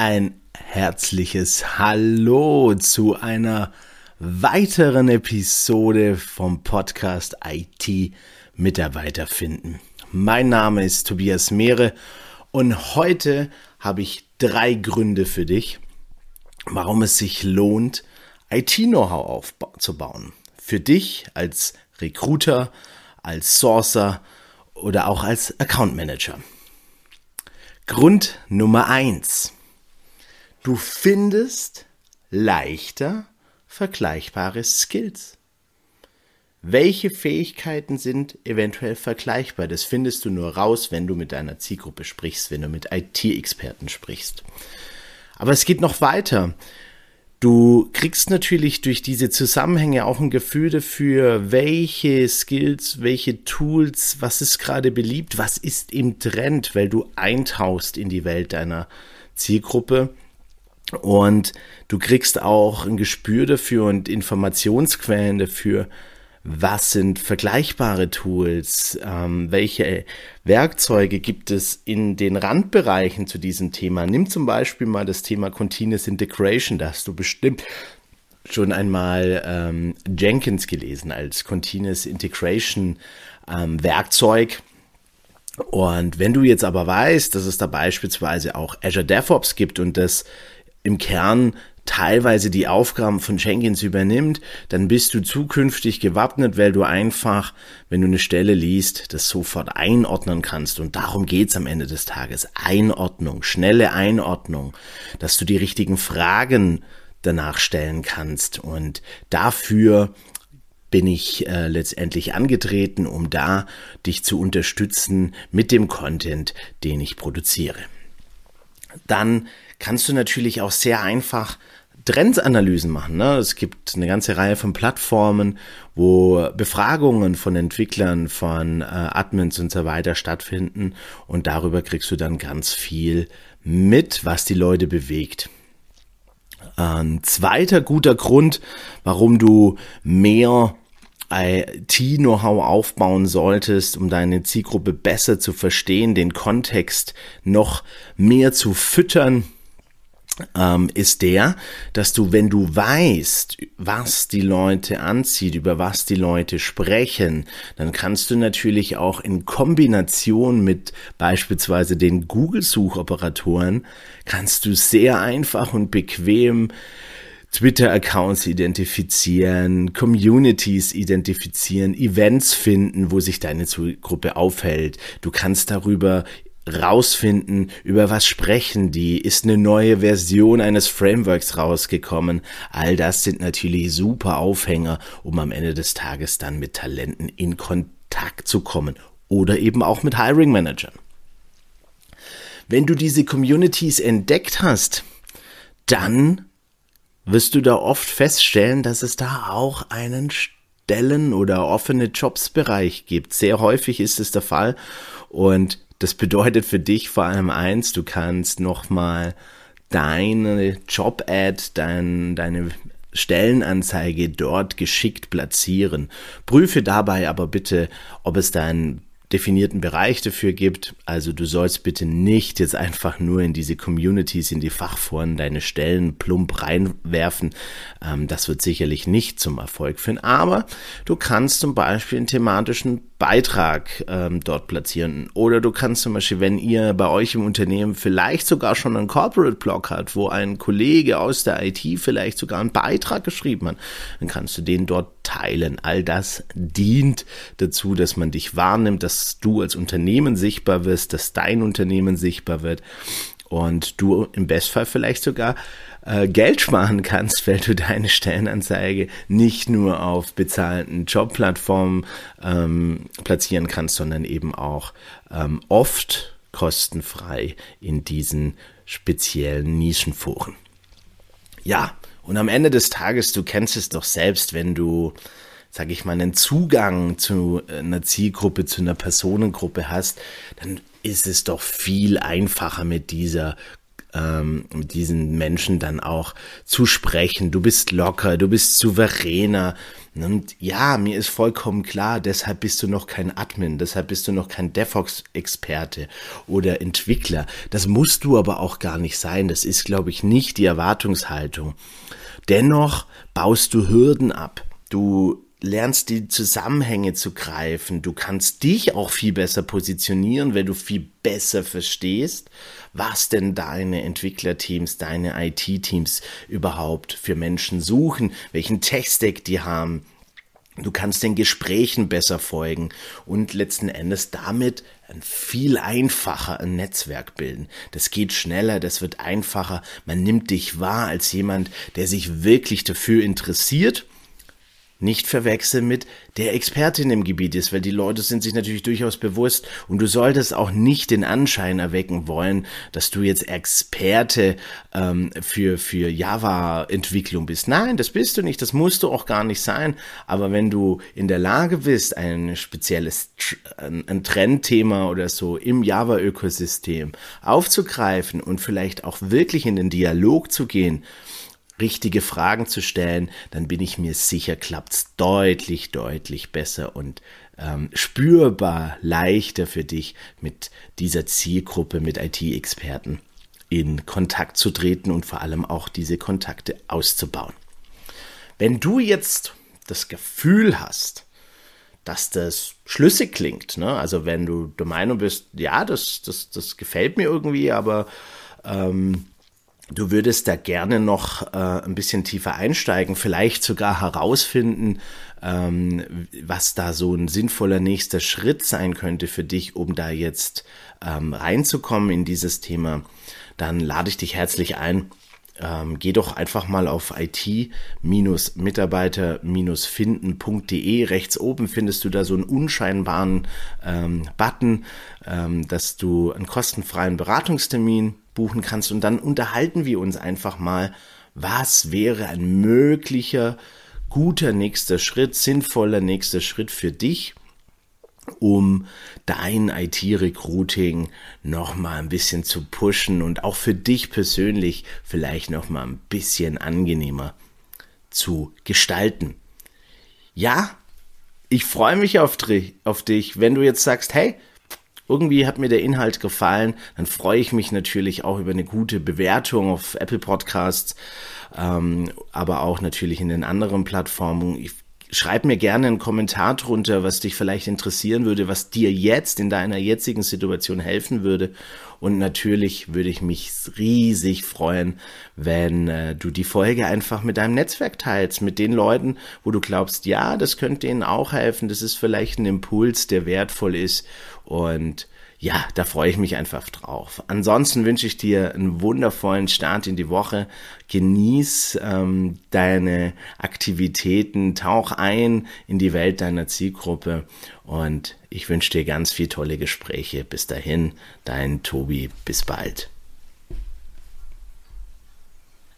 ein herzliches Hallo zu einer weiteren Episode vom Podcast IT Mitarbeiter finden. Mein Name ist Tobias Mehre und heute habe ich drei Gründe für dich, warum es sich lohnt, IT-Know-how aufzubauen. Für dich als Recruiter, als Sourcer oder auch als Account Manager. Grund Nummer eins: Du findest leichter vergleichbare Skills. Welche Fähigkeiten sind eventuell vergleichbar? Das findest du nur raus, wenn du mit deiner Zielgruppe sprichst, wenn du mit IT-Experten sprichst. Aber es geht noch weiter. Du kriegst natürlich durch diese Zusammenhänge auch ein Gefühl dafür, welche Skills, welche Tools, was ist gerade beliebt, was ist im Trend, weil du eintauchst in die Welt deiner Zielgruppe und du kriegst auch ein Gespür dafür und Informationsquellen dafür, was sind vergleichbare Tools, ähm, welche Werkzeuge gibt es in den Randbereichen zu diesem Thema. Nimm zum Beispiel mal das Thema Continuous Integration, da hast du bestimmt schon einmal ähm, Jenkins gelesen als Continuous Integration ähm, Werkzeug. Und wenn du jetzt aber weißt, dass es da beispielsweise auch Azure DevOps gibt und das im Kern teilweise die Aufgaben von Jenkins übernimmt, dann bist du zukünftig gewappnet, weil du einfach, wenn du eine Stelle liest, das sofort einordnen kannst. Und darum geht's am Ende des Tages. Einordnung, schnelle Einordnung, dass du die richtigen Fragen danach stellen kannst. Und dafür bin ich äh, letztendlich angetreten, um da dich zu unterstützen mit dem Content, den ich produziere. Dann kannst du natürlich auch sehr einfach Trendsanalysen machen. Ne? Es gibt eine ganze Reihe von Plattformen, wo Befragungen von Entwicklern, von äh, Admins und so weiter stattfinden und darüber kriegst du dann ganz viel mit, was die Leute bewegt. Ein zweiter guter Grund, warum du mehr IT-Know-how aufbauen solltest, um deine Zielgruppe besser zu verstehen, den Kontext noch mehr zu füttern, ähm, ist der, dass du, wenn du weißt, was die Leute anzieht, über was die Leute sprechen, dann kannst du natürlich auch in Kombination mit beispielsweise den Google-Suchoperatoren, kannst du sehr einfach und bequem Twitter-Accounts identifizieren, Communities identifizieren, Events finden, wo sich deine Gruppe aufhält. Du kannst darüber rausfinden, über was sprechen die, ist eine neue Version eines Frameworks rausgekommen. All das sind natürlich super Aufhänger, um am Ende des Tages dann mit Talenten in Kontakt zu kommen oder eben auch mit Hiring Managern. Wenn du diese Communities entdeckt hast, dann wirst du da oft feststellen, dass es da auch einen Stellen- oder offene Jobs-Bereich gibt. Sehr häufig ist es der Fall und das bedeutet für dich vor allem eins, du kannst nochmal deine Job-Ad, dein, deine Stellenanzeige dort geschickt platzieren. Prüfe dabei aber bitte, ob es dein definierten Bereich dafür gibt. Also du sollst bitte nicht jetzt einfach nur in diese Communities, in die Fachforen deine Stellen plump reinwerfen. Ähm, das wird sicherlich nicht zum Erfolg führen. Aber du kannst zum Beispiel einen thematischen Beitrag ähm, dort platzieren. Oder du kannst zum Beispiel, wenn ihr bei euch im Unternehmen vielleicht sogar schon einen Corporate Blog hat, wo ein Kollege aus der IT vielleicht sogar einen Beitrag geschrieben hat, dann kannst du den dort teilen. All das dient dazu, dass man dich wahrnimmt, dass du als Unternehmen sichtbar wirst, dass dein Unternehmen sichtbar wird und du im Bestfall vielleicht sogar äh, Geld sparen kannst, weil du deine Stellenanzeige nicht nur auf bezahlten Jobplattformen ähm, platzieren kannst, sondern eben auch ähm, oft kostenfrei in diesen speziellen Nischenforen. Ja, und am Ende des Tages, du kennst es doch selbst, wenn du, sag ich mal, einen Zugang zu einer Zielgruppe, zu einer Personengruppe hast, dann ist es doch viel einfacher mit dieser ähm, diesen Menschen dann auch zu sprechen. Du bist locker, du bist souveräner. Und ja, mir ist vollkommen klar, deshalb bist du noch kein Admin, deshalb bist du noch kein DevOps-Experte oder Entwickler. Das musst du aber auch gar nicht sein. Das ist, glaube ich, nicht die Erwartungshaltung. Dennoch baust du Hürden ab. Du lernst die Zusammenhänge zu greifen. Du kannst dich auch viel besser positionieren, wenn du viel besser verstehst, was denn deine Entwicklerteams, deine IT-Teams überhaupt für Menschen suchen, welchen Tech-Stack die haben. Du kannst den Gesprächen besser folgen und letzten Endes damit ein viel einfacher ein Netzwerk bilden. Das geht schneller, das wird einfacher. Man nimmt dich wahr als jemand, der sich wirklich dafür interessiert nicht verwechseln mit der Expertin im Gebiet ist, weil die Leute sind sich natürlich durchaus bewusst und du solltest auch nicht den Anschein erwecken wollen, dass du jetzt Experte ähm, für, für Java-Entwicklung bist. Nein, das bist du nicht, das musst du auch gar nicht sein. Aber wenn du in der Lage bist, ein spezielles ein Trendthema oder so im Java-Ökosystem aufzugreifen und vielleicht auch wirklich in den Dialog zu gehen, richtige Fragen zu stellen, dann bin ich mir sicher, klappt's deutlich, deutlich besser und ähm, spürbar leichter für dich mit dieser Zielgruppe, mit IT-Experten in Kontakt zu treten und vor allem auch diese Kontakte auszubauen. Wenn du jetzt das Gefühl hast, dass das schlüssig klingt, ne? also wenn du der Meinung bist, ja, das, das, das gefällt mir irgendwie, aber ähm, Du würdest da gerne noch äh, ein bisschen tiefer einsteigen, vielleicht sogar herausfinden, ähm, was da so ein sinnvoller nächster Schritt sein könnte für dich, um da jetzt ähm, reinzukommen in dieses Thema. Dann lade ich dich herzlich ein. Ähm, geh doch einfach mal auf it-mitarbeiter-finden.de. Rechts oben findest du da so einen unscheinbaren ähm, Button, ähm, dass du einen kostenfreien Beratungstermin buchen kannst und dann unterhalten wir uns einfach mal, was wäre ein möglicher, guter nächster Schritt, sinnvoller nächster Schritt für dich, um dein IT-Recruiting noch mal ein bisschen zu pushen und auch für dich persönlich vielleicht noch mal ein bisschen angenehmer zu gestalten. Ja, ich freue mich auf, auf dich, wenn du jetzt sagst, hey, irgendwie hat mir der Inhalt gefallen, dann freue ich mich natürlich auch über eine gute Bewertung auf Apple Podcasts, ähm, aber auch natürlich in den anderen Plattformen. Ich, schreib mir gerne einen Kommentar drunter, was dich vielleicht interessieren würde, was dir jetzt in deiner jetzigen Situation helfen würde. Und natürlich würde ich mich riesig freuen, wenn äh, du die Folge einfach mit deinem Netzwerk teilst, mit den Leuten, wo du glaubst, ja, das könnte ihnen auch helfen, das ist vielleicht ein Impuls, der wertvoll ist. Und ja, da freue ich mich einfach drauf. Ansonsten wünsche ich dir einen wundervollen Start in die Woche. Genieß ähm, deine Aktivitäten, tauch ein in die Welt deiner Zielgruppe und ich wünsche dir ganz viel tolle Gespräche. Bis dahin, dein Tobi, bis bald.